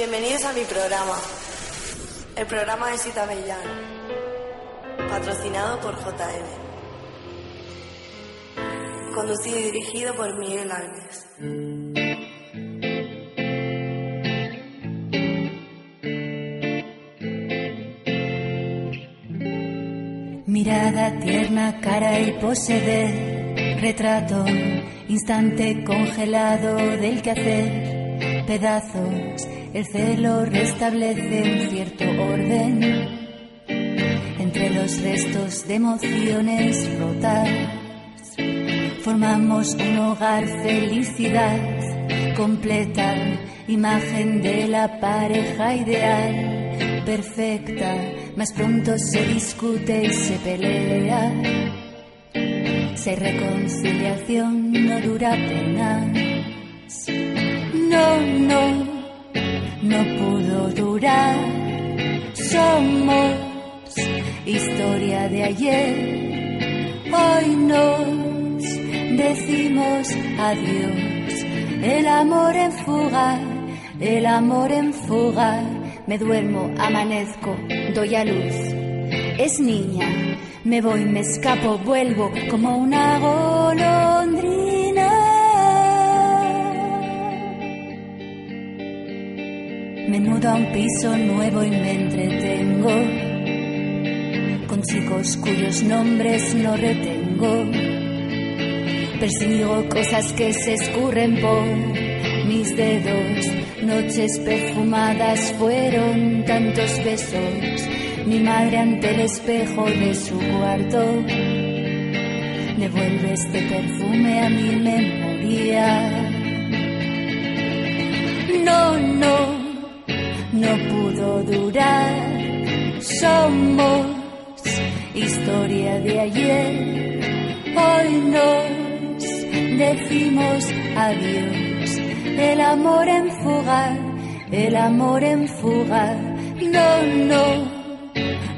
Bienvenidos a mi programa, el programa de Sita patrocinado por JM, conducido y dirigido por Miguel Ángel. Mirada tierna, cara y pose retrato, instante congelado del quehacer, pedazos, el celo restablece un cierto orden entre los restos de emociones rotas. Formamos un hogar, felicidad completa, imagen de la pareja ideal, perfecta, más pronto se discute y se pelea. Si reconciliación, no dura apenas. No, no, no pudo durar. Somos historia de ayer. Hoy nos decimos adiós. El amor en fuga, el amor en fuga. Me duermo, amanezco, doy a luz. Es niña, me voy, me escapo, vuelvo como una golondrina. Me mudo a un piso nuevo y me entretengo con chicos cuyos nombres no retengo. Persigo cosas que se escurren por mis dedos. Noches perfumadas fueron tantos besos. Mi madre ante el espejo de su cuarto devuelve este perfume a mi memoria. No, no Somos historia de ayer. Hoy nos decimos adiós. El amor en fuga, el amor en fuga. No, no,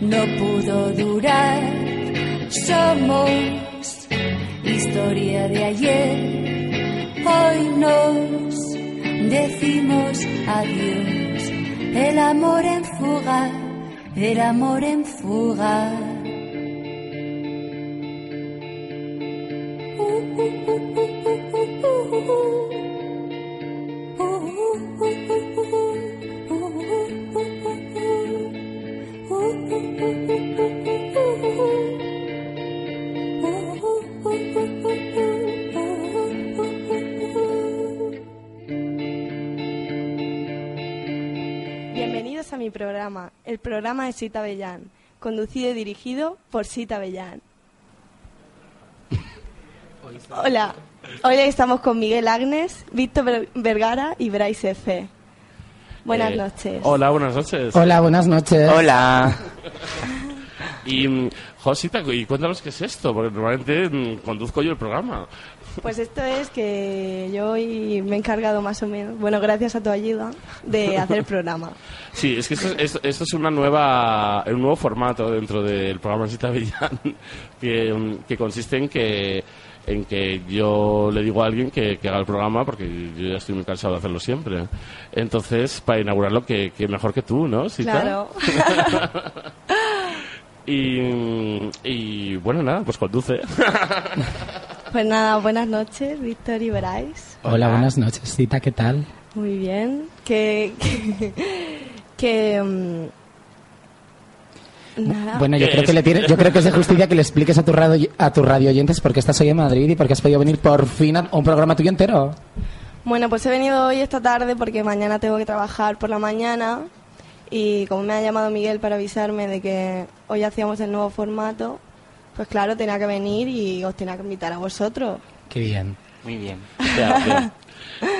no pudo durar. Somos historia de ayer. Hoy nos decimos adiós. El amor en fuga, el amor en fuga. Bienvenidos a mi programa, el programa de Sita Bellán, conducido y dirigido por Sita Bellán. Hola, hoy estamos con Miguel Agnes, Víctor Ver- Vergara y Bryce F. Buenas Eh, noches. Hola, buenas noches. Hola, buenas noches. Hola. Y, Josita, y cuéntanos qué es esto, porque normalmente mm, conduzco yo el programa. Pues esto es que yo hoy me he encargado más o menos, bueno, gracias a tu ayuda, de hacer el programa. Sí, es que esto, esto- esto es una nueva, un nuevo formato dentro del programa Sita Villán, que, mm, que consiste en que en que yo le digo a alguien que, que haga el programa porque yo ya estoy muy cansado de hacerlo siempre. Entonces, para inaugurarlo, que, que mejor que tú, ¿no? Sita? Claro. Y, y bueno, nada, pues conduce. Pues nada, buenas noches, Víctor y Bryce. Hola, buenas noches, Cita, ¿qué tal? Muy bien. Que. que, que, mm, nada. Bueno, yo ¿Qué creo es? que le tiene- yo creo que es de justicia que le expliques a tu radio a tu radio oyentes por qué estás hoy en Madrid y por qué has podido venir por fin a un programa tuyo entero. Bueno, pues he venido hoy esta tarde porque mañana tengo que trabajar por la mañana y como me ha llamado Miguel para avisarme de que hoy hacíamos el nuevo formato, pues claro, tenía que venir y os tenía que invitar a vosotros. Qué bien. Muy bien. Ya, bien.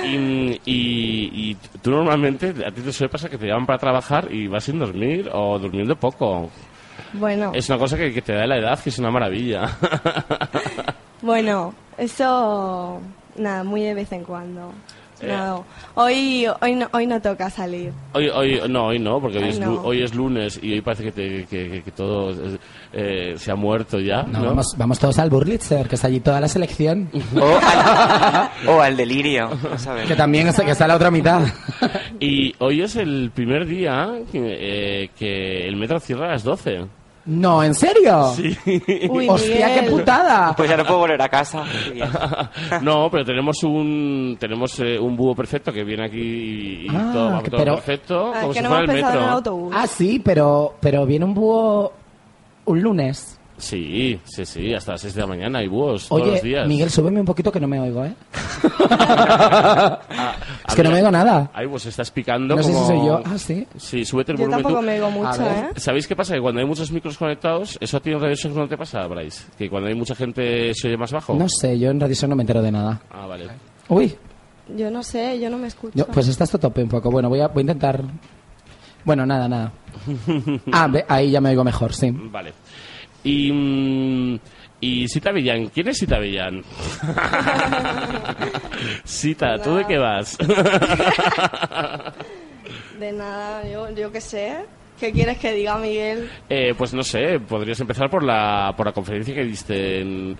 Y, y, y tú normalmente, a ti te suele pasar que te llaman para trabajar y vas sin dormir o durmiendo poco. Bueno, Es una cosa que, que te da la edad, que es una maravilla. bueno, eso, nada, muy de vez en cuando. No, hoy, hoy, no, hoy no toca salir. Hoy, hoy, no, hoy no, porque hoy, es, no. hoy es lunes y hoy parece que, te- que, que- que todo eh, se ha muerto ya. No, ¿no? Vamos, vamos todos al Burlitzer, que está allí toda la selección. O al, o al delirio. vamos a ver. Que también es, que está la otra mitad. Y hoy es el primer día que, eh, que el metro cierra a las 12. No, ¿en serio? Sí. Uy, Hostia, Miguel. qué putada. Pues ya no puedo volver a casa. No, pero tenemos un tenemos eh, un búho perfecto que viene aquí y, y Ah, todo, va que- todo pero- perfecto, Ah, como es si que no fuera el pensado en el metro. autobús. Ah, sí, pero, pero viene un búho un lunes. Sí, sí, sí, hasta las 6 de la mañana hay búhos todos Oye, los días. Miguel, súbeme un poquito que no me oigo, ¿eh? Ah, es que no me oigo nada. Ay, pues estás picando No sé si como- soy yo. Ah, sí. Sí, súbete el Yo volumen tampoco tú. me oigo mucho. ¿eh? ¿Sabéis qué pasa? Que cuando hay muchos micros conectados, ¿eso a ti en Radio Shock no te pasa, Bryce? Que cuando hay mucha gente se oye más bajo. No sé, yo en Radio Show no me entero de nada. Ah, vale. Uy, Yo no sé, yo no me escucho. yo- pues estás a tope un poco. Bueno, voy a, voy a intentar... Bueno, nada, nada. Ah, ve, ahí ya me oigo mejor, sí. Vale. Y, mm, y Sita Villán, ¿quién es Sita Villán? Sita, ¿tú de qué vas? De nada, yo, yo qué sé. ¿Qué quieres que diga, Miguel? Eh, pues no sé, podrías empezar por la, por la conferencia que diste en,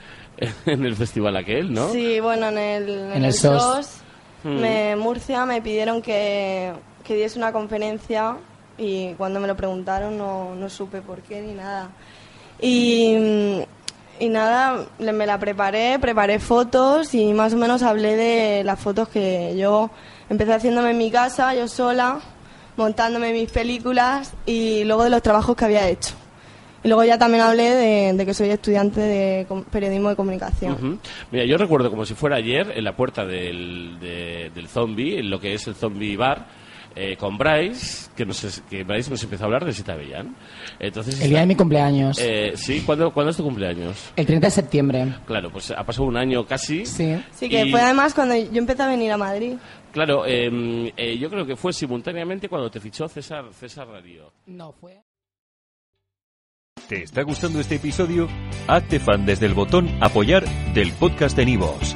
en el festival aquel, ¿no? Sí, bueno, en el, en En el el SOS. SOS, me, Murcia me pidieron que, que diese una conferencia y cuando me lo preguntaron no, no supe por qué ni nada. Y, y nada, me la preparé, preparé fotos y más o menos hablé de las fotos que yo empecé haciéndome en mi casa, yo sola, montándome mis películas y luego de los trabajos que había hecho. Y luego ya también hablé de, de que soy estudiante de periodismo de comunicación. Ujú. Mira, yo recuerdo como si fuera ayer en la puerta del, de- del zombie, en lo que es el zombie bar, eh, con Bryce, que, nos, que Bryce nos empezó a hablar de Sita Villán. Entonces, El día de mi cumpleaños. eh, sí, ¿cuándo, ¿cuándo es tu cumpleaños? El 30 de septiembre. Claro, pues ha pasado un año casi. Sí. Sí, que Y- fue además cuando yo empecé a venir a Madrid. Claro, eh, eh, yo creo que fue simultáneamente cuando te fichó César, César Radio. No fue. ¿Te está gustando este episodio? Hazte fan desde el botón Apoyar del podcast de Nivos.